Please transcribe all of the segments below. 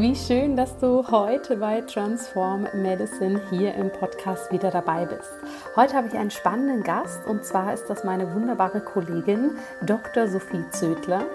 Wie schön, dass du heute bei Transform Medicine hier im Podcast wieder dabei bist. Heute habe ich einen spannenden Gast und zwar ist das meine wunderbare Kollegin Dr. Sophie Zödler.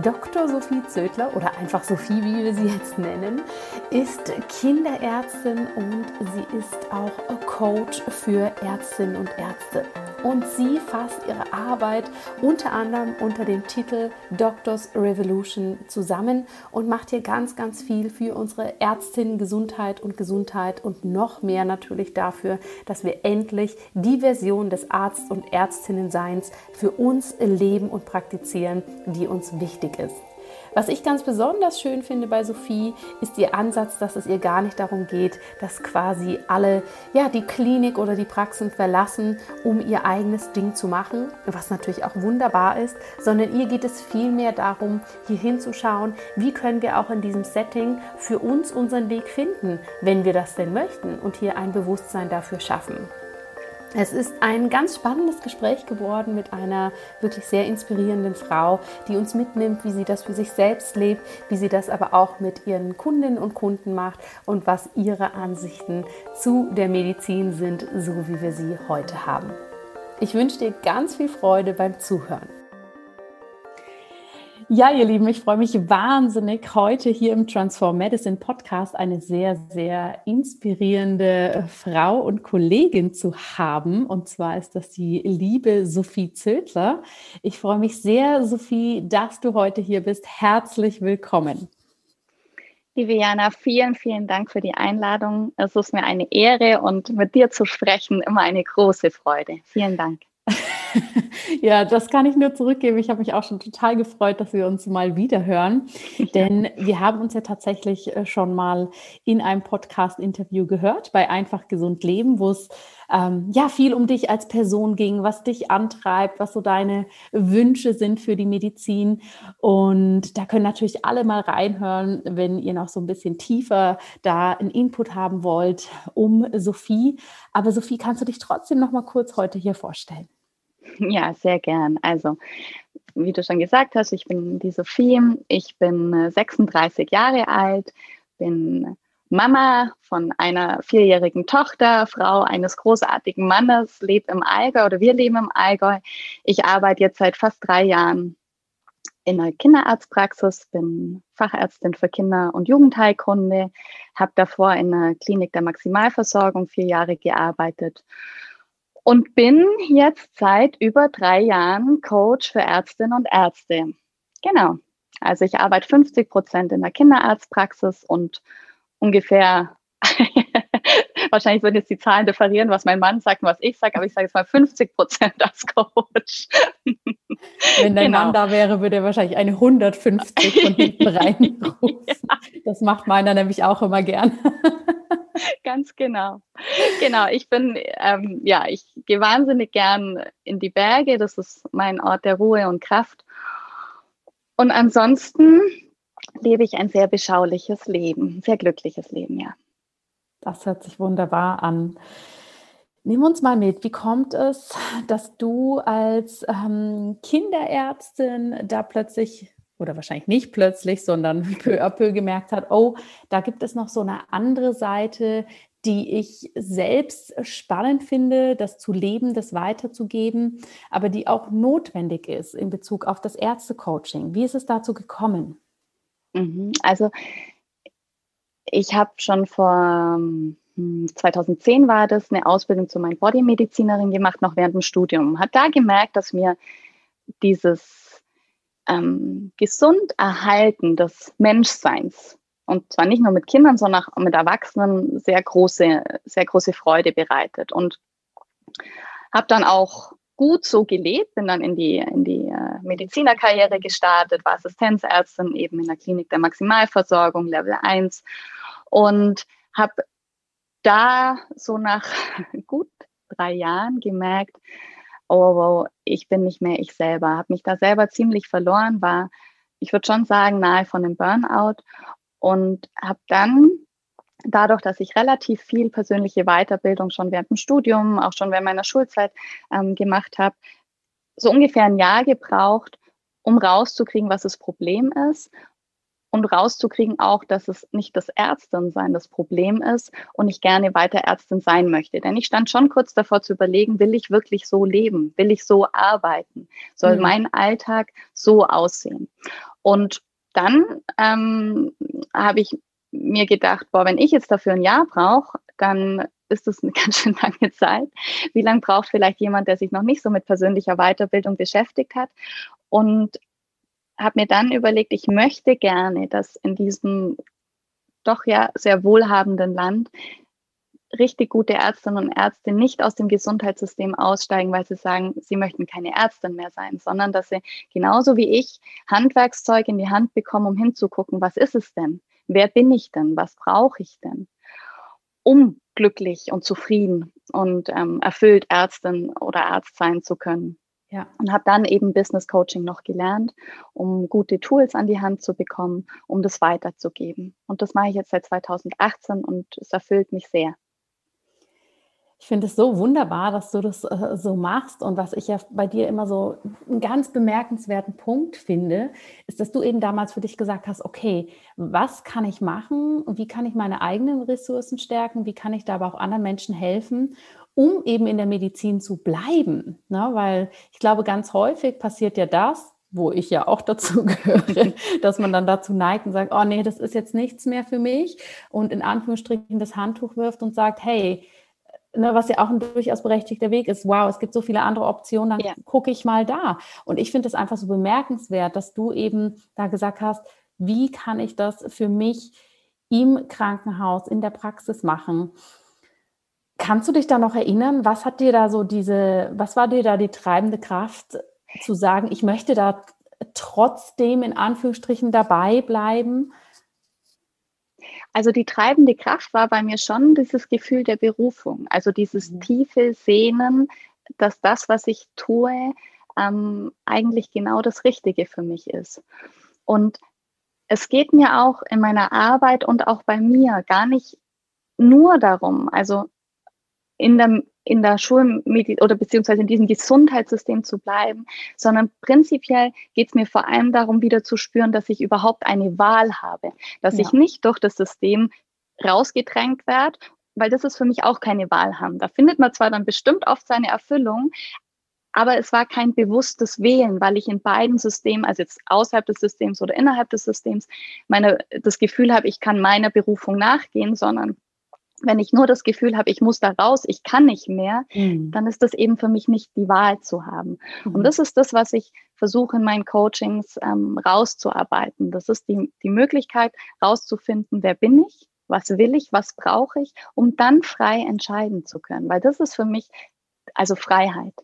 Dr. Sophie Zödler oder einfach Sophie, wie wir sie jetzt nennen, ist Kinderärztin und sie ist auch Coach für Ärztinnen und Ärzte und sie fasst ihre Arbeit unter anderem unter dem Titel Doctors Revolution zusammen und macht hier ganz, ganz viel für unsere Ärztinnen Gesundheit und Gesundheit und noch mehr natürlich dafür, dass wir endlich die Version des Arzt- und Ärztinnenseins für uns leben und praktizieren, die uns wichtig ist. Was ich ganz besonders schön finde bei Sophie, ist ihr Ansatz, dass es ihr gar nicht darum geht, dass quasi alle ja, die Klinik oder die Praxen verlassen, um ihr eigenes Ding zu machen, was natürlich auch wunderbar ist, sondern ihr geht es vielmehr darum, hier hinzuschauen, wie können wir auch in diesem Setting für uns unseren Weg finden, wenn wir das denn möchten und hier ein Bewusstsein dafür schaffen. Es ist ein ganz spannendes Gespräch geworden mit einer wirklich sehr inspirierenden Frau, die uns mitnimmt, wie sie das für sich selbst lebt, wie sie das aber auch mit ihren Kundinnen und Kunden macht und was ihre Ansichten zu der Medizin sind, so wie wir sie heute haben. Ich wünsche dir ganz viel Freude beim Zuhören. Ja, ihr Lieben, ich freue mich wahnsinnig, heute hier im Transform Medicine Podcast eine sehr, sehr inspirierende Frau und Kollegin zu haben. Und zwar ist das die liebe Sophie Zödler. Ich freue mich sehr, Sophie, dass du heute hier bist. Herzlich willkommen. Liebe Jana, vielen, vielen Dank für die Einladung. Es ist mir eine Ehre und mit dir zu sprechen immer eine große Freude. Vielen Dank. ja, das kann ich nur zurückgeben. Ich habe mich auch schon total gefreut, dass wir uns mal wieder hören, denn wir haben uns ja tatsächlich äh, schon mal in einem Podcast-Interview gehört bei Einfach Gesund Leben, wo es ähm, ja viel um dich als Person ging, was dich antreibt, was so deine Wünsche sind für die Medizin. Und da können natürlich alle mal reinhören, wenn ihr noch so ein bisschen tiefer da einen Input haben wollt um Sophie. Aber Sophie, kannst du dich trotzdem noch mal kurz heute hier vorstellen? Ja, sehr gern. Also, wie du schon gesagt hast, ich bin die Sophie. Ich bin 36 äh, Jahre alt, bin Mama von einer vierjährigen Tochter, Frau eines großartigen Mannes, lebe im Allgäu oder wir leben im Allgäu. Ich arbeite jetzt seit fast drei Jahren in einer Kinderarztpraxis, bin Fachärztin für Kinder- und Jugendheilkunde, habe davor in einer Klinik der Maximalversorgung vier Jahre gearbeitet und bin jetzt seit über drei Jahren Coach für Ärztinnen und Ärzte. Genau. Also ich arbeite 50 Prozent in der Kinderarztpraxis und ungefähr, wahrscheinlich würden jetzt die Zahlen differieren, was mein Mann sagt und was ich sage, aber ich sage jetzt mal 50 Prozent als Coach. Wenn dein genau. Mann da wäre, würde er wahrscheinlich eine 150 von hinten reinrufen. ja. Das macht meiner nämlich auch immer gern. Ganz genau. Genau, ich bin, ähm, ja, ich gehe wahnsinnig gern in die Berge. Das ist mein Ort der Ruhe und Kraft. Und ansonsten lebe ich ein sehr beschauliches Leben, sehr glückliches Leben, ja. Das hört sich wunderbar an. Nimm uns mal mit, wie kommt es, dass du als ähm, Kinderärztin da plötzlich oder wahrscheinlich nicht plötzlich, sondern peu à peu gemerkt hat, oh, da gibt es noch so eine andere Seite, die ich selbst spannend finde, das zu leben, das weiterzugeben, aber die auch notwendig ist in Bezug auf das Ärztecoaching. Wie ist es dazu gekommen? Mhm. Also ich habe schon vor 2010 hm, war das eine Ausbildung zu meiner Bodymedizinerin gemacht, noch während dem Studium. Hat da gemerkt, dass mir dieses ähm, gesund erhalten des Menschseins und zwar nicht nur mit Kindern, sondern auch mit Erwachsenen sehr große, sehr große Freude bereitet. Und habe dann auch gut so gelebt, bin dann in die, in die äh, Medizinerkarriere gestartet, war Assistenzärztin eben in der Klinik der Maximalversorgung, Level 1 und habe da so nach gut drei Jahren gemerkt, oh wow, ich bin nicht mehr ich selber, habe mich da selber ziemlich verloren, war, ich würde schon sagen, nahe von einem Burnout. Und habe dann dadurch, dass ich relativ viel persönliche Weiterbildung schon während dem Studium, auch schon während meiner Schulzeit ähm, gemacht habe, so ungefähr ein Jahr gebraucht, um rauszukriegen, was das Problem ist und rauszukriegen auch, dass es nicht das Ärztinsein das Problem ist und ich gerne weiter Ärztin sein möchte. Denn ich stand schon kurz davor zu überlegen, will ich wirklich so leben? Will ich so arbeiten? Soll mhm. mein Alltag so aussehen? Und dann ähm, habe ich mir gedacht, boah, wenn ich jetzt dafür ein Jahr brauche, dann ist das eine ganz schön lange Zeit. Wie lange braucht vielleicht jemand, der sich noch nicht so mit persönlicher Weiterbildung beschäftigt hat? Und habe mir dann überlegt, ich möchte gerne, dass in diesem doch ja sehr wohlhabenden Land richtig gute Ärztinnen und Ärzte nicht aus dem Gesundheitssystem aussteigen, weil sie sagen, sie möchten keine Ärztin mehr sein, sondern dass sie genauso wie ich Handwerkszeug in die Hand bekommen, um hinzugucken, was ist es denn? Wer bin ich denn? Was brauche ich denn? Um glücklich und zufrieden und ähm, erfüllt Ärztin oder Arzt sein zu können. Ja. Und habe dann eben Business Coaching noch gelernt, um gute Tools an die Hand zu bekommen, um das weiterzugeben. Und das mache ich jetzt seit 2018 und es erfüllt mich sehr. Ich finde es so wunderbar, dass du das äh, so machst. Und was ich ja bei dir immer so einen ganz bemerkenswerten Punkt finde, ist, dass du eben damals für dich gesagt hast, okay, was kann ich machen und wie kann ich meine eigenen Ressourcen stärken? Wie kann ich da aber auch anderen Menschen helfen? Um eben in der Medizin zu bleiben. Ne? Weil ich glaube, ganz häufig passiert ja das, wo ich ja auch dazu gehöre, dass man dann dazu neigt und sagt, oh nee, das ist jetzt nichts mehr für mich und in Anführungsstrichen das Handtuch wirft und sagt, hey, ne, was ja auch ein durchaus berechtigter Weg ist, wow, es gibt so viele andere Optionen, dann ja. gucke ich mal da. Und ich finde es einfach so bemerkenswert, dass du eben da gesagt hast, wie kann ich das für mich im Krankenhaus, in der Praxis machen? Kannst du dich da noch erinnern, was hat dir da so diese, was war dir da die treibende Kraft zu sagen, ich möchte da trotzdem in Anführungsstrichen dabei bleiben? Also die treibende Kraft war bei mir schon dieses Gefühl der Berufung, also dieses mhm. tiefe Sehnen, dass das, was ich tue, ähm, eigentlich genau das Richtige für mich ist. Und es geht mir auch in meiner Arbeit und auch bei mir gar nicht nur darum, also in der, in der Schulmedizin oder beziehungsweise in diesem Gesundheitssystem zu bleiben, sondern prinzipiell geht es mir vor allem darum, wieder zu spüren, dass ich überhaupt eine Wahl habe, dass ja. ich nicht durch das System rausgedrängt werde, weil das ist für mich auch keine Wahl haben. Da findet man zwar dann bestimmt oft seine Erfüllung, aber es war kein bewusstes Wählen, weil ich in beiden Systemen, also jetzt außerhalb des Systems oder innerhalb des Systems, meine, das Gefühl habe, ich kann meiner Berufung nachgehen, sondern wenn ich nur das Gefühl habe, ich muss da raus, ich kann nicht mehr, mhm. dann ist das eben für mich nicht die Wahl zu haben. Mhm. Und das ist das, was ich versuche in meinen Coachings ähm, rauszuarbeiten. Das ist die, die Möglichkeit rauszufinden, wer bin ich, was will ich, was brauche ich, um dann frei entscheiden zu können. Weil das ist für mich also Freiheit.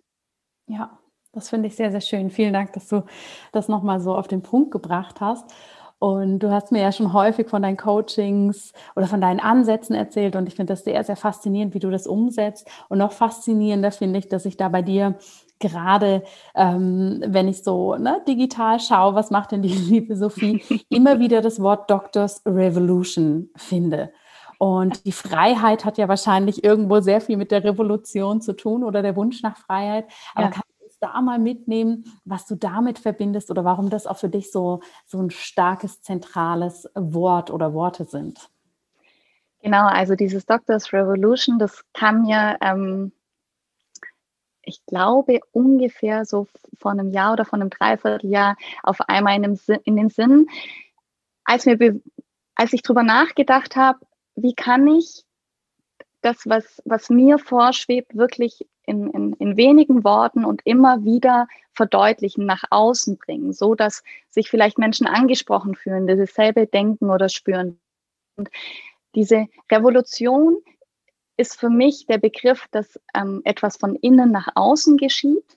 Ja, das finde ich sehr, sehr schön. Vielen Dank, dass du das nochmal so auf den Punkt gebracht hast. Und du hast mir ja schon häufig von deinen Coachings oder von deinen Ansätzen erzählt und ich finde das sehr, sehr faszinierend, wie du das umsetzt. Und noch faszinierender finde ich, dass ich da bei dir gerade, ähm, wenn ich so ne, digital schaue, was macht denn die liebe Sophie, immer wieder das Wort Doctors Revolution finde. Und die Freiheit hat ja wahrscheinlich irgendwo sehr viel mit der Revolution zu tun oder der Wunsch nach Freiheit. Aber ja. kann da mal mitnehmen, was du damit verbindest oder warum das auch für dich so, so ein starkes, zentrales Wort oder Worte sind? Genau, also dieses Doctors Revolution, das kam mir, ähm, ich glaube, ungefähr so vor einem Jahr oder vor einem Dreivierteljahr auf einmal in, in den Sinn, als, mir als ich darüber nachgedacht habe, wie kann ich das, was, was mir vorschwebt, wirklich in, in, in wenigen Worten und immer wieder verdeutlichen, nach außen bringen, so dass sich vielleicht Menschen angesprochen fühlen, die dasselbe denken oder spüren. Und diese Revolution ist für mich der Begriff, dass ähm, etwas von innen nach außen geschieht.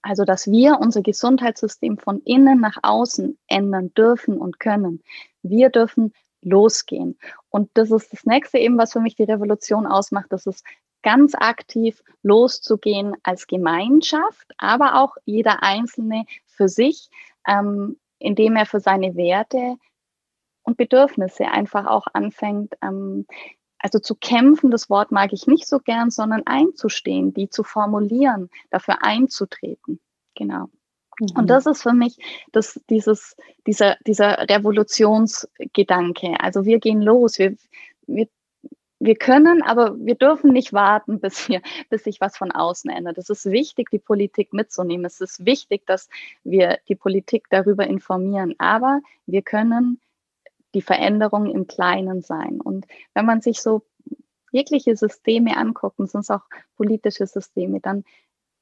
Also, dass wir unser Gesundheitssystem von innen nach außen ändern dürfen und können. Wir dürfen losgehen. Und das ist das nächste eben, was für mich die Revolution ausmacht. Das ist ganz aktiv loszugehen als Gemeinschaft, aber auch jeder Einzelne für sich, ähm, indem er für seine Werte und Bedürfnisse einfach auch anfängt, ähm, also zu kämpfen, das Wort mag ich nicht so gern, sondern einzustehen, die zu formulieren, dafür einzutreten. Genau. Mhm. Und das ist für mich das, dieses, dieser, dieser Revolutionsgedanke. Also wir gehen los, wir, wir, wir können, aber wir dürfen nicht warten, bis, wir, bis sich was von außen ändert. Es ist wichtig, die Politik mitzunehmen. Es ist wichtig, dass wir die Politik darüber informieren. Aber wir können die Veränderung im Kleinen sein. Und wenn man sich so jegliche Systeme anguckt, und sind auch politische Systeme, dann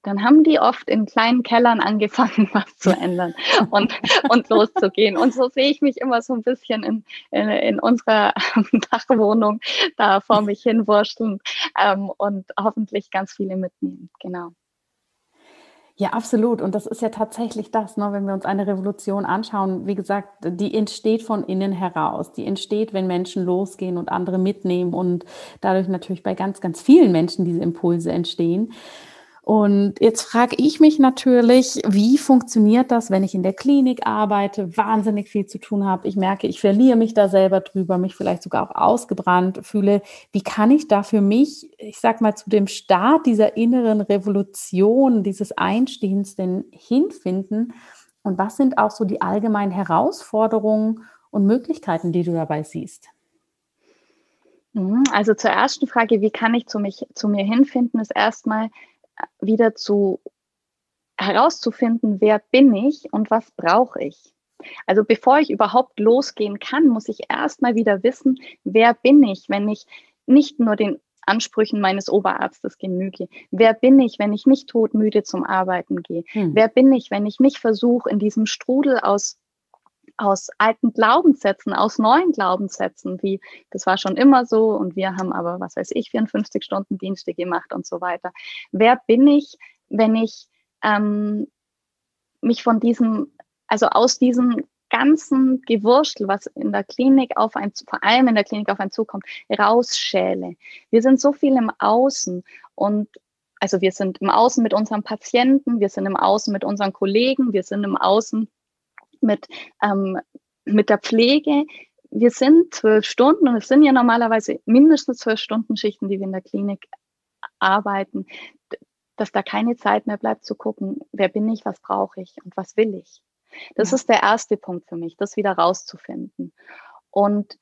dann haben die oft in kleinen Kellern angefangen, was zu ändern und, und loszugehen. Und so sehe ich mich immer so ein bisschen in, in, in unserer Dachwohnung da vor mich hinwurschteln ähm, und hoffentlich ganz viele mitnehmen. Genau. Ja, absolut. Und das ist ja tatsächlich das, ne, wenn wir uns eine Revolution anschauen. Wie gesagt, die entsteht von innen heraus. Die entsteht, wenn Menschen losgehen und andere mitnehmen und dadurch natürlich bei ganz, ganz vielen Menschen diese Impulse entstehen. Und jetzt frage ich mich natürlich, wie funktioniert das, wenn ich in der Klinik arbeite, wahnsinnig viel zu tun habe. Ich merke, ich verliere mich da selber drüber, mich vielleicht sogar auch ausgebrannt fühle. Wie kann ich da für mich, ich sag mal, zu dem Start dieser inneren Revolution, dieses Einstehens denn hinfinden? Und was sind auch so die allgemeinen Herausforderungen und Möglichkeiten, die du dabei siehst? Mhm, also zur ersten Frage, wie kann ich zu, mich, zu mir hinfinden, ist erstmal wieder zu herauszufinden, wer bin ich und was brauche ich. Also bevor ich überhaupt losgehen kann, muss ich erstmal wieder wissen, wer bin ich, wenn ich nicht nur den Ansprüchen meines Oberarztes genüge? Wer bin ich, wenn ich nicht todmüde zum Arbeiten gehe? Hm. Wer bin ich, wenn ich nicht versuche, in diesem Strudel aus aus alten Glaubenssätzen, aus neuen Glaubenssätzen, wie das war schon immer so und wir haben aber, was weiß ich, 54 Stunden Dienste gemacht und so weiter. Wer bin ich, wenn ich ähm, mich von diesem, also aus diesem ganzen Gewurstel, was in der Klinik auf ein, vor allem in der Klinik auf einen zukommt, rausschäle. Wir sind so viel im Außen und also wir sind im Außen mit unseren Patienten, wir sind im Außen mit unseren Kollegen, wir sind im Außen mit, ähm, mit der Pflege. Wir sind zwölf Stunden und es sind ja normalerweise mindestens zwölf Stunden Schichten, die wir in der Klinik arbeiten, dass da keine Zeit mehr bleibt zu gucken, wer bin ich, was brauche ich und was will ich. Das ja. ist der erste Punkt für mich, das wieder rauszufinden. Und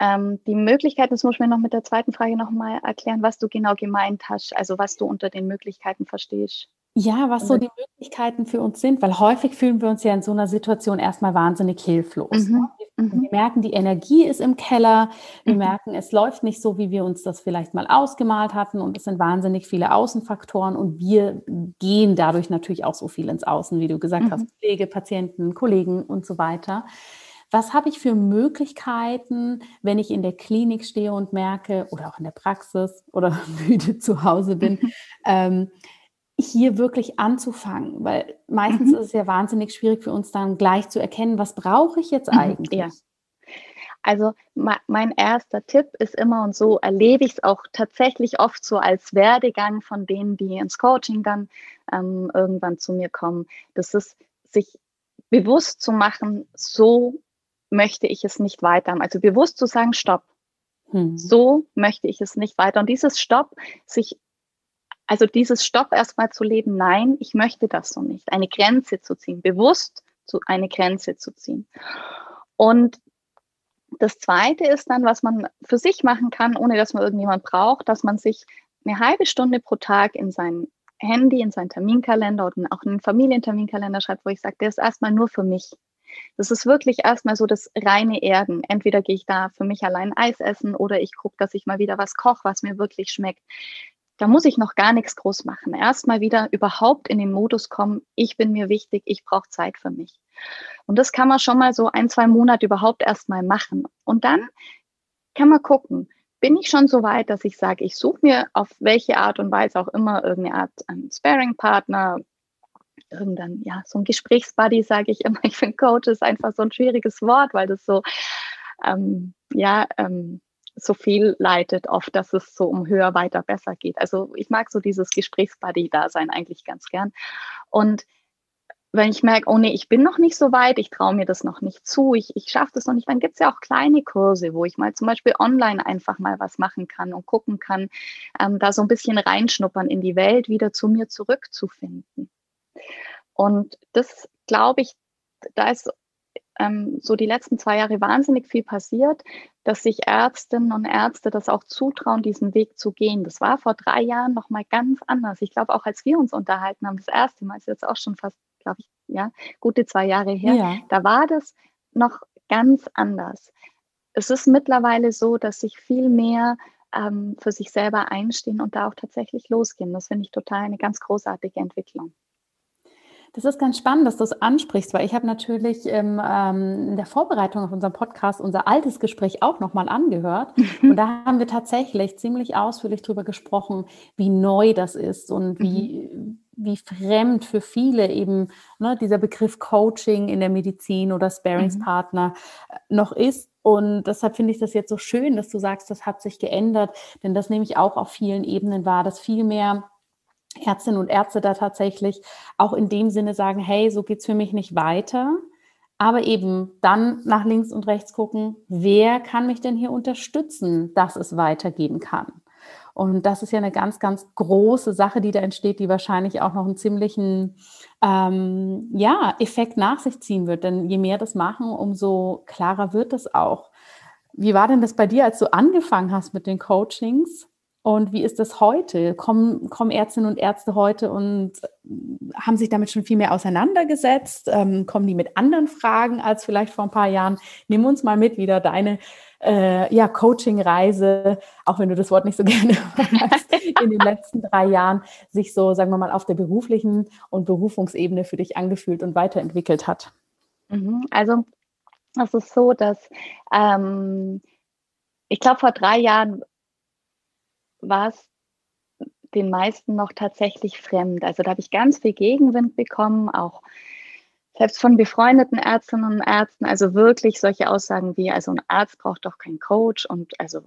ähm, die Möglichkeiten, das muss ich mir noch mit der zweiten Frage nochmal erklären, was du genau gemeint hast, also was du unter den Möglichkeiten verstehst. Ja, was so die Möglichkeiten für uns sind, weil häufig fühlen wir uns ja in so einer Situation erstmal wahnsinnig hilflos. Mhm. Wir, mhm. wir merken, die Energie ist im Keller, wir mhm. merken, es läuft nicht so, wie wir uns das vielleicht mal ausgemalt hatten und es sind wahnsinnig viele Außenfaktoren und wir gehen dadurch natürlich auch so viel ins Außen, wie du gesagt mhm. hast, Pflege, Patienten, Kollegen und so weiter. Was habe ich für Möglichkeiten, wenn ich in der Klinik stehe und merke oder auch in der Praxis oder müde zu Hause bin, ähm, hier wirklich anzufangen, weil meistens mhm. ist es ja wahnsinnig schwierig für uns dann gleich zu erkennen, was brauche ich jetzt mhm, eigentlich? Ja. Also mein erster Tipp ist immer und so erlebe ich es auch tatsächlich oft so als Werdegang von denen, die ins Coaching dann ähm, irgendwann zu mir kommen. Das ist sich bewusst zu machen, so möchte ich es nicht weiter. Also bewusst zu sagen, stopp. Hm. So möchte ich es nicht weiter. Und dieses Stopp, sich also dieses Stopp erstmal zu leben, nein, ich möchte das so nicht. Eine Grenze zu ziehen, bewusst zu, eine Grenze zu ziehen. Und das Zweite ist dann, was man für sich machen kann, ohne dass man irgendjemand braucht, dass man sich eine halbe Stunde pro Tag in sein Handy, in seinen Terminkalender oder auch in einen Familienterminkalender schreibt, wo ich sage, der ist erstmal nur für mich. Das ist wirklich erstmal so das reine Erden. Entweder gehe ich da für mich allein Eis essen oder ich gucke, dass ich mal wieder was koche, was mir wirklich schmeckt da muss ich noch gar nichts groß machen. Erstmal wieder überhaupt in den Modus kommen, ich bin mir wichtig, ich brauche Zeit für mich. Und das kann man schon mal so ein, zwei Monate überhaupt erstmal machen. Und dann kann man gucken, bin ich schon so weit, dass ich sage, ich suche mir auf welche Art und Weise auch immer irgendeine Art einen Sparing-Partner, irgendein, ja, so ein Gesprächsbuddy, sage ich immer. Ich finde Coach ist einfach so ein schwieriges Wort, weil das so, ähm, ja, ähm, so viel leitet oft, dass es so um höher, weiter, besser geht. Also ich mag so dieses Gesprächsbuddy-Dasein eigentlich ganz gern. Und wenn ich merke, oh nee, ich bin noch nicht so weit, ich traue mir das noch nicht zu, ich, ich schaffe das noch nicht, dann gibt es ja auch kleine Kurse, wo ich mal zum Beispiel online einfach mal was machen kann und gucken kann, ähm, da so ein bisschen reinschnuppern in die Welt, wieder zu mir zurückzufinden. Und das glaube ich, da ist ähm, so die letzten zwei Jahre wahnsinnig viel passiert, dass sich Ärztinnen und Ärzte das auch zutrauen, diesen Weg zu gehen. Das war vor drei Jahren noch mal ganz anders. Ich glaube, auch als wir uns unterhalten haben, das erste Mal, ist jetzt auch schon fast, glaube ich, ja, gute zwei Jahre her, ja. da war das noch ganz anders. Es ist mittlerweile so, dass sich viel mehr ähm, für sich selber einstehen und da auch tatsächlich losgehen. Das finde ich total eine ganz großartige Entwicklung. Das ist ganz spannend, dass du es ansprichst, weil ich habe natürlich ähm, in der Vorbereitung auf unseren Podcast unser altes Gespräch auch nochmal angehört. Und da haben wir tatsächlich ziemlich ausführlich darüber gesprochen, wie neu das ist und wie, mhm. wie fremd für viele eben ne, dieser Begriff Coaching in der Medizin oder Sparingspartner mhm. noch ist. Und deshalb finde ich das jetzt so schön, dass du sagst, das hat sich geändert, denn das nehme ich auch auf vielen Ebenen wahr, dass viel mehr Ärztinnen und Ärzte da tatsächlich auch in dem Sinne sagen, hey, so geht es für mich nicht weiter. Aber eben dann nach links und rechts gucken, wer kann mich denn hier unterstützen, dass es weitergehen kann. Und das ist ja eine ganz, ganz große Sache, die da entsteht, die wahrscheinlich auch noch einen ziemlichen ähm, ja, Effekt nach sich ziehen wird. Denn je mehr das machen, umso klarer wird es auch. Wie war denn das bei dir, als du angefangen hast mit den Coachings? Und wie ist das heute? Kommen, kommen Ärztinnen und Ärzte heute und haben sich damit schon viel mehr auseinandergesetzt? Ähm, kommen die mit anderen Fragen als vielleicht vor ein paar Jahren? Nimm uns mal mit wieder deine äh, ja, Coaching-Reise, auch wenn du das Wort nicht so gerne hast, in den letzten drei Jahren sich so, sagen wir mal, auf der beruflichen und Berufungsebene für dich angefühlt und weiterentwickelt hat. Mhm. Also es ist so, dass ähm, ich glaube, vor drei Jahren war es den meisten noch tatsächlich fremd. Also da habe ich ganz viel Gegenwind bekommen, auch selbst von befreundeten Ärztinnen und Ärzten. Also wirklich solche Aussagen wie, also ein Arzt braucht doch keinen Coach und also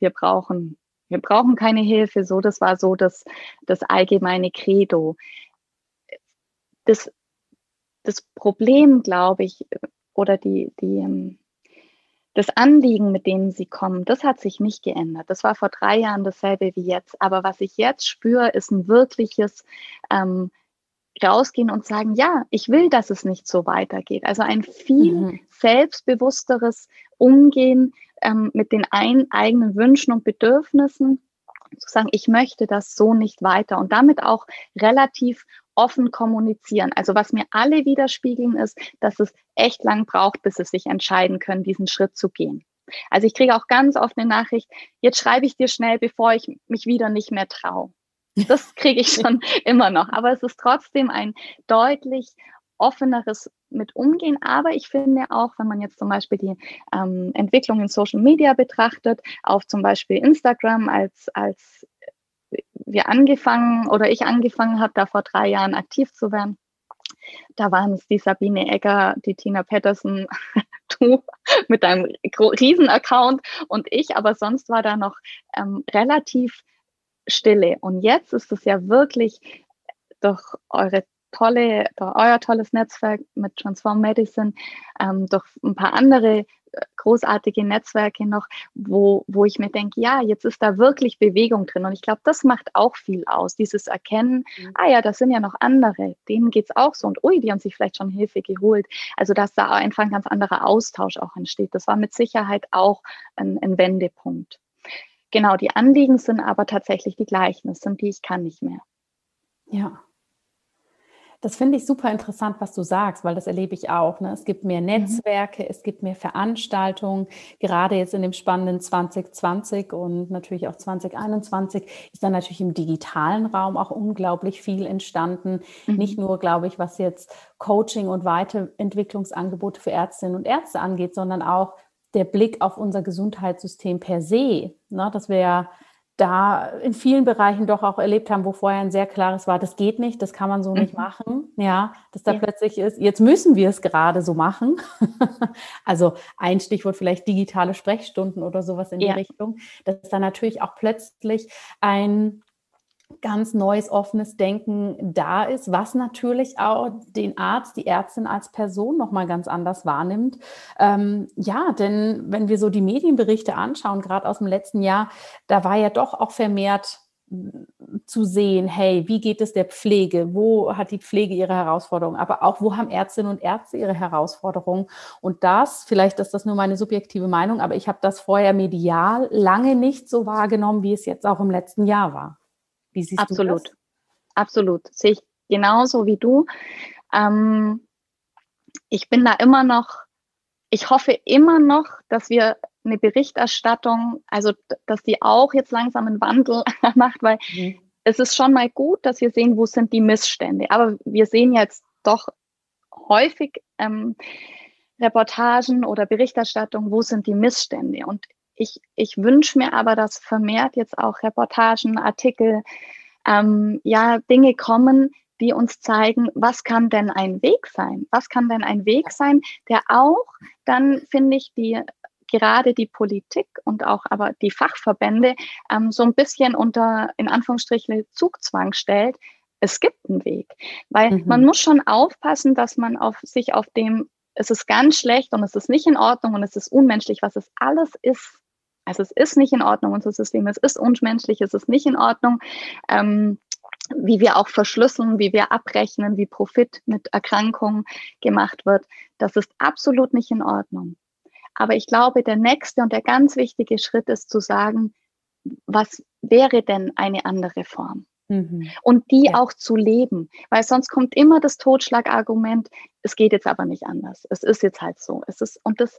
wir brauchen, wir brauchen keine Hilfe. So, das war so das, das allgemeine Credo. Das, das Problem, glaube ich, oder die, die, ähm, das Anliegen, mit dem sie kommen, das hat sich nicht geändert. Das war vor drei Jahren dasselbe wie jetzt. Aber was ich jetzt spüre, ist ein wirkliches ähm, rausgehen und sagen, ja, ich will, dass es nicht so weitergeht. Also ein viel mhm. selbstbewussteres Umgehen ähm, mit den ein, eigenen Wünschen und Bedürfnissen zu sagen, ich möchte das so nicht weiter und damit auch relativ offen kommunizieren. Also was mir alle widerspiegeln ist, dass es echt lang braucht, bis sie sich entscheiden können, diesen Schritt zu gehen. Also ich kriege auch ganz oft eine Nachricht, jetzt schreibe ich dir schnell, bevor ich mich wieder nicht mehr traue. Das kriege ich schon immer noch. Aber es ist trotzdem ein deutlich offeneres mit umgehen. Aber ich finde auch, wenn man jetzt zum Beispiel die ähm, Entwicklung in Social Media betrachtet, auf zum Beispiel Instagram als, als wir angefangen oder ich angefangen habe, da vor drei Jahren aktiv zu werden, da waren es die Sabine Egger, die Tina Patterson, du mit deinem Riesen-Account und ich, aber sonst war da noch ähm, relativ Stille. Und jetzt ist es ja wirklich durch eure tolle, durch euer tolles Netzwerk mit Transform Medicine, ähm, durch ein paar andere großartige Netzwerke noch, wo, wo ich mir denke, ja, jetzt ist da wirklich Bewegung drin. Und ich glaube, das macht auch viel aus, dieses Erkennen, mhm. ah ja, das sind ja noch andere, denen geht es auch so. Und ui, die haben sich vielleicht schon Hilfe geholt. Also, dass da einfach ein ganz anderer Austausch auch entsteht. Das war mit Sicherheit auch ein, ein Wendepunkt. Genau, die Anliegen sind aber tatsächlich die gleichen. Es sind die, ich kann nicht mehr. Ja. Das finde ich super interessant, was du sagst, weil das erlebe ich auch. Ne? Es gibt mehr mhm. Netzwerke, mhm. es gibt mehr Veranstaltungen. Gerade jetzt in dem spannenden 2020 und natürlich auch 2021 ist dann natürlich im digitalen Raum auch unglaublich viel entstanden. Mhm. Nicht nur, glaube ich, was jetzt Coaching und Weiterentwicklungsangebote für Ärztinnen und Ärzte angeht, sondern auch der Blick auf unser Gesundheitssystem per se. Ne? Dass wir ja da in vielen Bereichen doch auch erlebt haben, wo vorher ein sehr klares war, das geht nicht, das kann man so mhm. nicht machen. Ja, dass da ja. plötzlich ist, jetzt müssen wir es gerade so machen. also ein Stichwort vielleicht digitale Sprechstunden oder sowas in ja. die Richtung, dass da natürlich auch plötzlich ein ganz neues, offenes Denken da ist, was natürlich auch den Arzt, die Ärztin als Person nochmal ganz anders wahrnimmt. Ähm, ja, denn wenn wir so die Medienberichte anschauen, gerade aus dem letzten Jahr, da war ja doch auch vermehrt zu sehen, hey, wie geht es der Pflege? Wo hat die Pflege ihre Herausforderungen? Aber auch, wo haben Ärztinnen und Ärzte ihre Herausforderungen? Und das, vielleicht ist das nur meine subjektive Meinung, aber ich habe das vorher medial lange nicht so wahrgenommen, wie es jetzt auch im letzten Jahr war. Wie siehst Absolut. du das? Absolut. Sehe ich genauso wie du. Ähm, ich bin da immer noch, ich hoffe immer noch, dass wir eine Berichterstattung, also dass die auch jetzt langsam einen Wandel macht, weil mhm. es ist schon mal gut, dass wir sehen, wo sind die Missstände. Aber wir sehen jetzt doch häufig ähm, Reportagen oder Berichterstattung, wo sind die Missstände. Und ich, ich wünsche mir aber, dass vermehrt jetzt auch Reportagen, Artikel, ähm, ja, Dinge kommen, die uns zeigen, was kann denn ein Weg sein? Was kann denn ein Weg sein, der auch dann, finde ich, die gerade die Politik und auch aber die Fachverbände ähm, so ein bisschen unter, in Anführungsstrichen, Zugzwang stellt. Es gibt einen Weg, weil mhm. man muss schon aufpassen, dass man auf sich auf dem, es ist ganz schlecht und es ist nicht in Ordnung und es ist unmenschlich, was es alles ist, also es ist nicht in Ordnung, unser System, es ist unmenschlich, es ist nicht in Ordnung. Ähm, wie wir auch verschlüsseln, wie wir abrechnen, wie Profit mit Erkrankungen gemacht wird, das ist absolut nicht in Ordnung. Aber ich glaube, der nächste und der ganz wichtige Schritt ist zu sagen, was wäre denn eine andere Form? Mhm. Und die ja. auch zu leben, weil sonst kommt immer das Totschlagargument, es geht jetzt aber nicht anders. Es ist jetzt halt so. Es ist, und das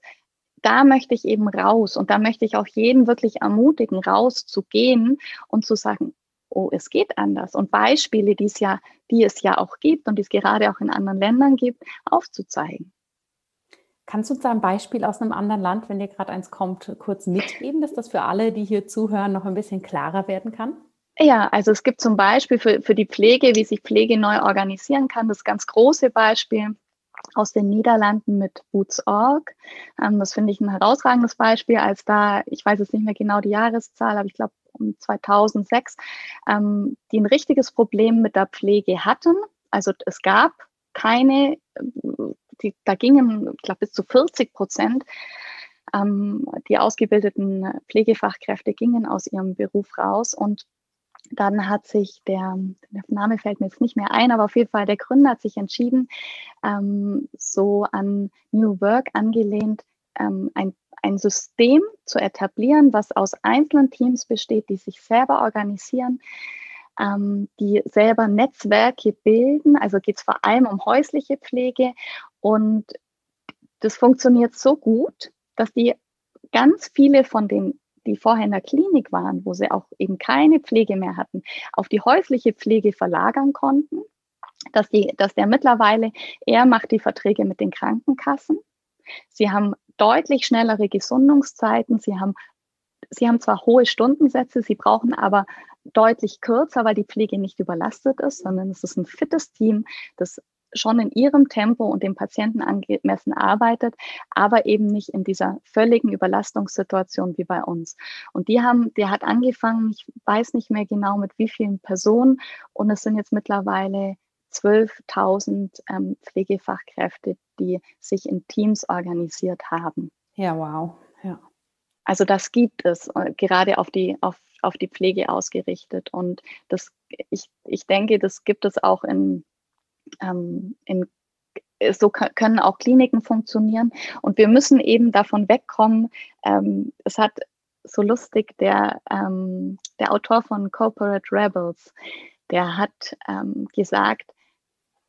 da möchte ich eben raus und da möchte ich auch jeden wirklich ermutigen, rauszugehen und zu sagen, oh, es geht anders. Und Beispiele, die es ja, die es ja auch gibt und die es gerade auch in anderen Ländern gibt, aufzuzeigen. Kannst du uns da ein Beispiel aus einem anderen Land, wenn dir gerade eins kommt, kurz mitgeben, dass das für alle, die hier zuhören, noch ein bisschen klarer werden kann? Ja, also es gibt zum Beispiel für, für die Pflege, wie sich Pflege neu organisieren kann, das ganz große Beispiel aus den Niederlanden mit Boots.org. Ähm, das finde ich ein herausragendes Beispiel, als da, ich weiß jetzt nicht mehr genau die Jahreszahl, aber ich glaube um 2006, ähm, die ein richtiges Problem mit der Pflege hatten. Also es gab keine, die, da gingen, ich glaube, bis zu 40 Prozent ähm, die ausgebildeten Pflegefachkräfte gingen aus ihrem Beruf raus und dann hat sich der, der Name fällt mir jetzt nicht mehr ein, aber auf jeden Fall der Gründer hat sich entschieden, ähm, so an New Work angelehnt, ähm, ein, ein System zu etablieren, was aus einzelnen Teams besteht, die sich selber organisieren, ähm, die selber Netzwerke bilden. Also geht es vor allem um häusliche Pflege und das funktioniert so gut, dass die ganz viele von den die vorher in der Klinik waren, wo sie auch eben keine Pflege mehr hatten, auf die häusliche Pflege verlagern konnten, dass, die, dass der mittlerweile, er macht die Verträge mit den Krankenkassen. Sie haben deutlich schnellere Gesundungszeiten. Sie haben, sie haben zwar hohe Stundensätze, sie brauchen aber deutlich kürzer, weil die Pflege nicht überlastet ist, sondern es ist ein fittes Team, das schon in ihrem Tempo und dem Patienten angemessen arbeitet, aber eben nicht in dieser völligen Überlastungssituation wie bei uns. Und die haben, der hat angefangen, ich weiß nicht mehr genau mit wie vielen Personen, und es sind jetzt mittlerweile 12.000 ähm, Pflegefachkräfte, die sich in Teams organisiert haben. Ja, wow. Ja. Also das gibt es, äh, gerade auf die, auf, auf die Pflege ausgerichtet. Und das, ich, ich denke, das gibt es auch in ähm, in so können auch Kliniken funktionieren. Und wir müssen eben davon wegkommen. Ähm, es hat so lustig der, ähm, der Autor von Corporate Rebels, der hat ähm, gesagt,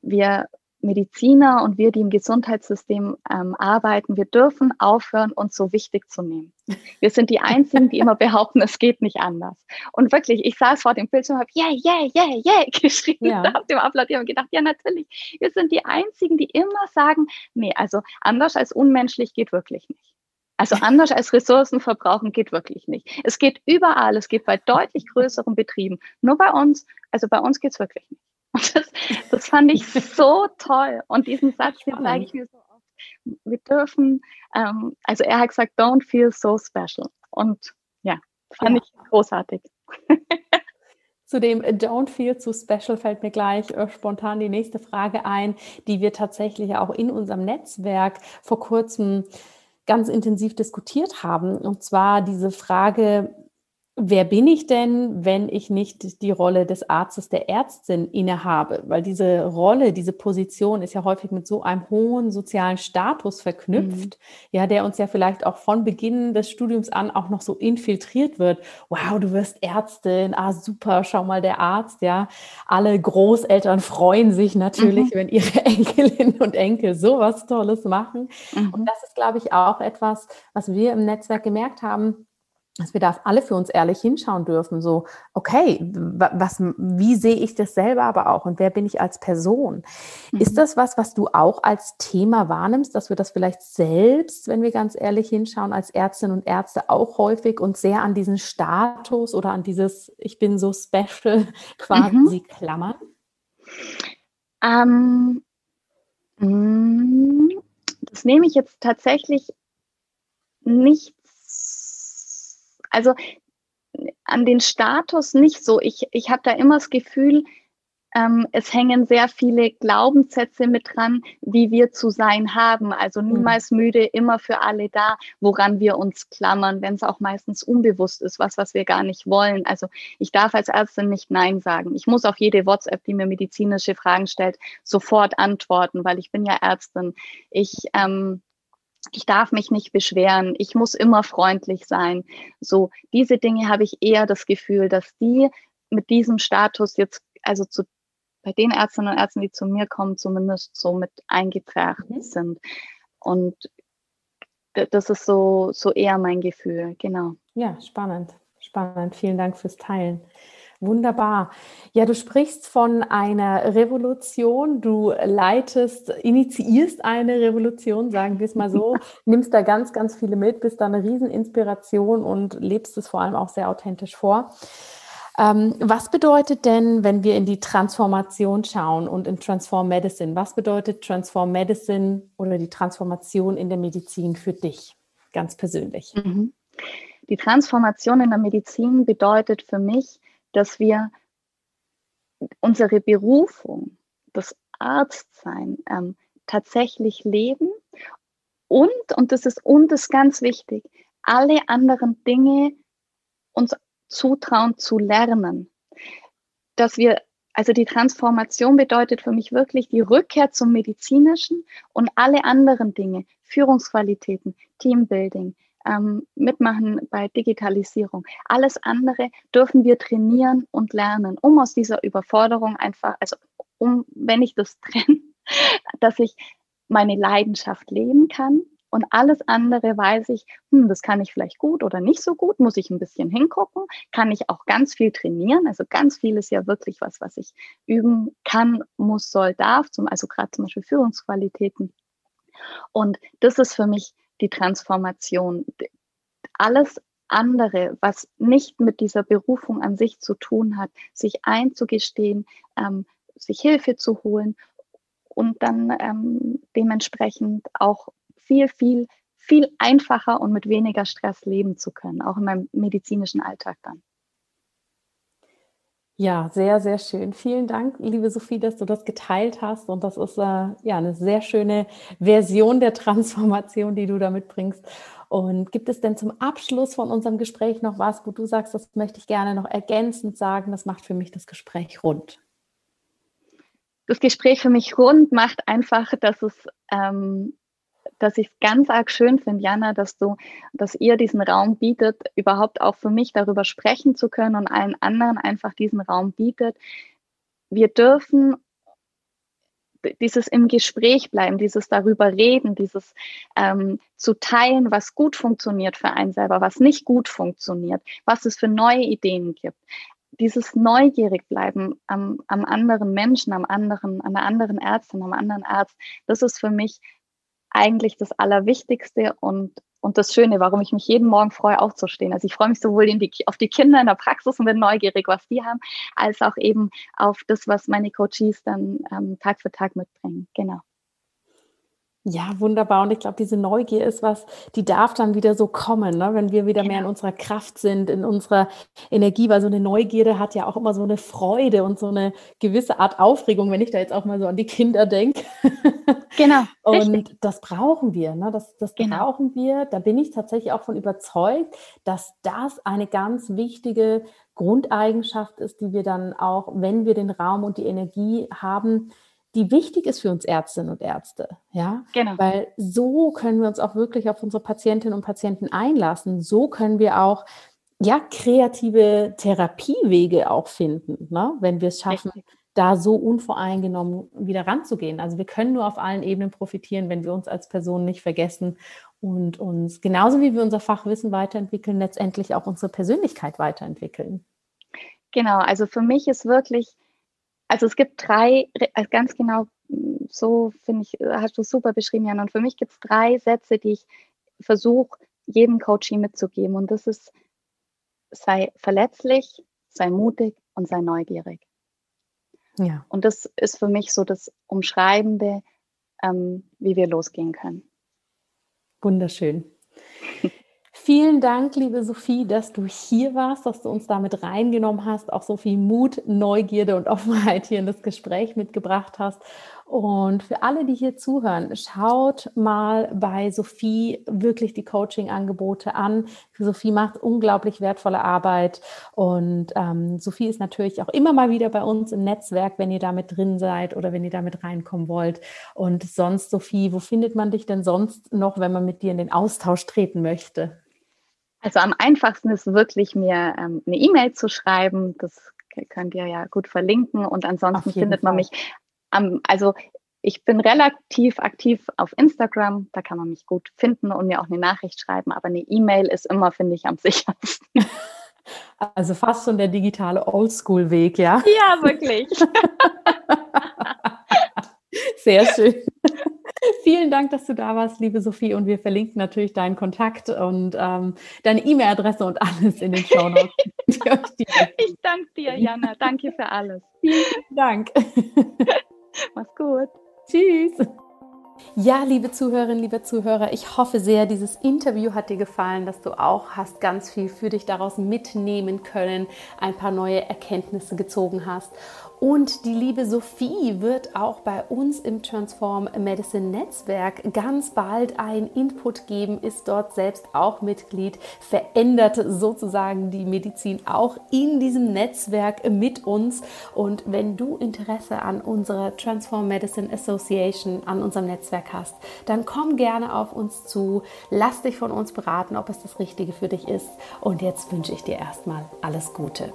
wir Mediziner und wir, die im Gesundheitssystem ähm, arbeiten, wir dürfen aufhören, uns so wichtig zu nehmen. Wir sind die Einzigen, die immer behaupten, es geht nicht anders. Und wirklich, ich saß vor dem Bildschirm und habe yeah, yeah, yeah, yeah geschrieben ja. auf dem Applaudieren und gedacht, ja natürlich, wir sind die Einzigen, die immer sagen, nee, also anders als unmenschlich geht wirklich nicht. Also anders als Ressourcen verbrauchen geht wirklich nicht. Es geht überall, es geht bei deutlich größeren Betrieben. Nur bei uns, also bei uns geht es wirklich nicht. Und das, das fand ich so toll. Und diesen Satz, den sage ich mir so oft. Wir dürfen, ähm, also er hat gesagt, don't feel so special. Und ja, fand ja. ich großartig. Zu dem Don't Feel so Special fällt mir gleich äh, spontan die nächste Frage ein, die wir tatsächlich auch in unserem Netzwerk vor kurzem ganz intensiv diskutiert haben. Und zwar diese Frage, wer bin ich denn, wenn ich nicht die Rolle des Arztes, der Ärztin innehabe? Weil diese Rolle, diese Position ist ja häufig mit so einem hohen sozialen Status verknüpft, mhm. ja, der uns ja vielleicht auch von Beginn des Studiums an auch noch so infiltriert wird. Wow, du wirst Ärztin, ah super, schau mal der Arzt, ja. Alle Großeltern freuen sich natürlich, mhm. wenn ihre Enkelinnen und Enkel sowas Tolles machen. Mhm. Und das ist, glaube ich, auch etwas, was wir im Netzwerk gemerkt haben dass wir da alle für uns ehrlich hinschauen dürfen. So, okay, was, wie sehe ich das selber aber auch und wer bin ich als Person? Mhm. Ist das was, was du auch als Thema wahrnimmst, dass wir das vielleicht selbst, wenn wir ganz ehrlich hinschauen, als Ärztinnen und Ärzte auch häufig und sehr an diesen Status oder an dieses Ich bin so special quasi mhm. klammern? Ähm, mm, das nehme ich jetzt tatsächlich nicht also an den Status nicht so. Ich, ich habe da immer das Gefühl, ähm, es hängen sehr viele Glaubenssätze mit dran, wie wir zu sein haben. Also mhm. niemals müde, immer für alle da, woran wir uns klammern, wenn es auch meistens unbewusst ist, was, was wir gar nicht wollen. Also ich darf als Ärztin nicht Nein sagen. Ich muss auf jede WhatsApp, die mir medizinische Fragen stellt, sofort antworten, weil ich bin ja Ärztin. Ich ähm, ich darf mich nicht beschweren, ich muss immer freundlich sein. So, diese Dinge habe ich eher das Gefühl, dass die mit diesem Status jetzt, also zu, bei den Ärztinnen und Ärzten, die zu mir kommen, zumindest so mit eingetragen mhm. sind. Und das ist so, so eher mein Gefühl, genau. Ja, spannend, spannend. Vielen Dank fürs Teilen. Wunderbar. Ja, du sprichst von einer Revolution, du leitest, initiierst eine Revolution, sagen wir es mal so, nimmst da ganz, ganz viele mit, bist da eine Rieseninspiration und lebst es vor allem auch sehr authentisch vor. Ähm, was bedeutet denn, wenn wir in die Transformation schauen und in Transform Medicine, was bedeutet Transform Medicine oder die Transformation in der Medizin für dich ganz persönlich? Mhm. Die Transformation in der Medizin bedeutet für mich, dass wir unsere Berufung, das Arztsein, ähm, tatsächlich leben und, und das ist und ist ganz wichtig, alle anderen Dinge uns zutrauen zu lernen. Dass wir, also die Transformation bedeutet für mich wirklich die Rückkehr zum Medizinischen und alle anderen Dinge, Führungsqualitäten, Teambuilding, ähm, mitmachen bei Digitalisierung. Alles andere dürfen wir trainieren und lernen, um aus dieser Überforderung einfach, also um, wenn ich das trenne, dass ich meine Leidenschaft leben kann. Und alles andere weiß ich, hm, das kann ich vielleicht gut oder nicht so gut, muss ich ein bisschen hingucken, kann ich auch ganz viel trainieren. Also ganz viel ist ja wirklich was, was ich üben kann, muss, soll, darf, zum, also gerade zum Beispiel Führungsqualitäten. Und das ist für mich die Transformation. Alles andere, was nicht mit dieser Berufung an sich zu tun hat, sich einzugestehen, ähm, sich Hilfe zu holen und dann ähm, dementsprechend auch viel, viel, viel einfacher und mit weniger Stress leben zu können, auch in meinem medizinischen Alltag dann. Ja, sehr, sehr schön. Vielen Dank, liebe Sophie, dass du das geteilt hast. Und das ist äh, ja eine sehr schöne Version der Transformation, die du da mitbringst. Und gibt es denn zum Abschluss von unserem Gespräch noch was, wo du sagst, das möchte ich gerne noch ergänzend sagen? Das macht für mich das Gespräch rund. Das Gespräch für mich rund macht einfach, dass es ähm, dass ich es ganz arg schön finde, Jana, dass du, dass ihr diesen Raum bietet, überhaupt auch für mich darüber sprechen zu können und allen anderen einfach diesen Raum bietet. Wir dürfen dieses im Gespräch bleiben, dieses darüber reden, dieses ähm, zu teilen, was gut funktioniert für einen selber, was nicht gut funktioniert, was es für neue Ideen gibt. Dieses neugierig bleiben am, am anderen Menschen, am anderen, an der anderen Ärztin, am anderen Arzt, das ist für mich eigentlich das Allerwichtigste und und das Schöne, warum ich mich jeden Morgen freue, aufzustehen. Also ich freue mich sowohl die, auf die Kinder in der Praxis und bin neugierig, was die haben, als auch eben auf das, was meine Coaches dann ähm, Tag für Tag mitbringen. Genau. Ja, wunderbar. Und ich glaube, diese Neugier ist was, die darf dann wieder so kommen, ne? wenn wir wieder mehr in unserer Kraft sind, in unserer Energie, weil so eine Neugierde hat ja auch immer so eine Freude und so eine gewisse Art Aufregung, wenn ich da jetzt auch mal so an die Kinder denke. Genau. und richtig. das brauchen wir, ne? das, das genau. brauchen wir. Da bin ich tatsächlich auch von überzeugt, dass das eine ganz wichtige Grundeigenschaft ist, die wir dann auch, wenn wir den Raum und die Energie haben, die wichtig ist für uns Ärztinnen und Ärzte. Ja, genau. Weil so können wir uns auch wirklich auf unsere Patientinnen und Patienten einlassen. So können wir auch ja, kreative Therapiewege auch finden, ne? wenn wir es schaffen, Richtig. da so unvoreingenommen wieder ranzugehen. Also wir können nur auf allen Ebenen profitieren, wenn wir uns als Person nicht vergessen und uns genauso wie wir unser Fachwissen weiterentwickeln, letztendlich auch unsere Persönlichkeit weiterentwickeln. Genau, also für mich ist wirklich also es gibt drei, äh, ganz genau, so finde ich, äh, hast du super beschrieben, Jan. Und für mich gibt es drei Sätze, die ich versuche, jedem Coaching mitzugeben. Und das ist, sei verletzlich, sei mutig und sei neugierig. Ja. Und das ist für mich so das Umschreibende, ähm, wie wir losgehen können. Wunderschön. Vielen Dank, liebe Sophie, dass du hier warst, dass du uns damit reingenommen hast, auch so viel Mut, Neugierde und Offenheit hier in das Gespräch mitgebracht hast. Und für alle, die hier zuhören, schaut mal bei Sophie wirklich die Coaching-Angebote an. Sophie macht unglaublich wertvolle Arbeit und ähm, Sophie ist natürlich auch immer mal wieder bei uns im Netzwerk, wenn ihr damit drin seid oder wenn ihr damit reinkommen wollt. Und sonst, Sophie, wo findet man dich denn sonst noch, wenn man mit dir in den Austausch treten möchte? Also am einfachsten ist wirklich mir ähm, eine E-Mail zu schreiben. Das könnt ihr ja gut verlinken. Und ansonsten findet man Fall. mich am, also ich bin relativ aktiv auf Instagram, da kann man mich gut finden und mir auch eine Nachricht schreiben, aber eine E-Mail ist immer, finde ich, am sichersten. Also fast schon der digitale Oldschool-Weg, ja? Ja, wirklich. Sehr schön. Vielen Dank, dass du da warst, liebe Sophie. Und wir verlinken natürlich deinen Kontakt und ähm, deine E-Mail-Adresse und alles in den Show Notes. ich danke dir, Jana. Danke für alles. Vielen Dank. Mach's gut. Tschüss. Ja, liebe Zuhörerinnen, liebe Zuhörer, ich hoffe sehr, dieses Interview hat dir gefallen, dass du auch hast ganz viel für dich daraus mitnehmen können, ein paar neue Erkenntnisse gezogen hast. Und die liebe Sophie wird auch bei uns im Transform Medicine Netzwerk ganz bald einen Input geben, ist dort selbst auch Mitglied, verändert sozusagen die Medizin auch in diesem Netzwerk mit uns. Und wenn du Interesse an unserer Transform Medicine Association, an unserem Netzwerk hast, dann komm gerne auf uns zu, lass dich von uns beraten, ob es das Richtige für dich ist. Und jetzt wünsche ich dir erstmal alles Gute.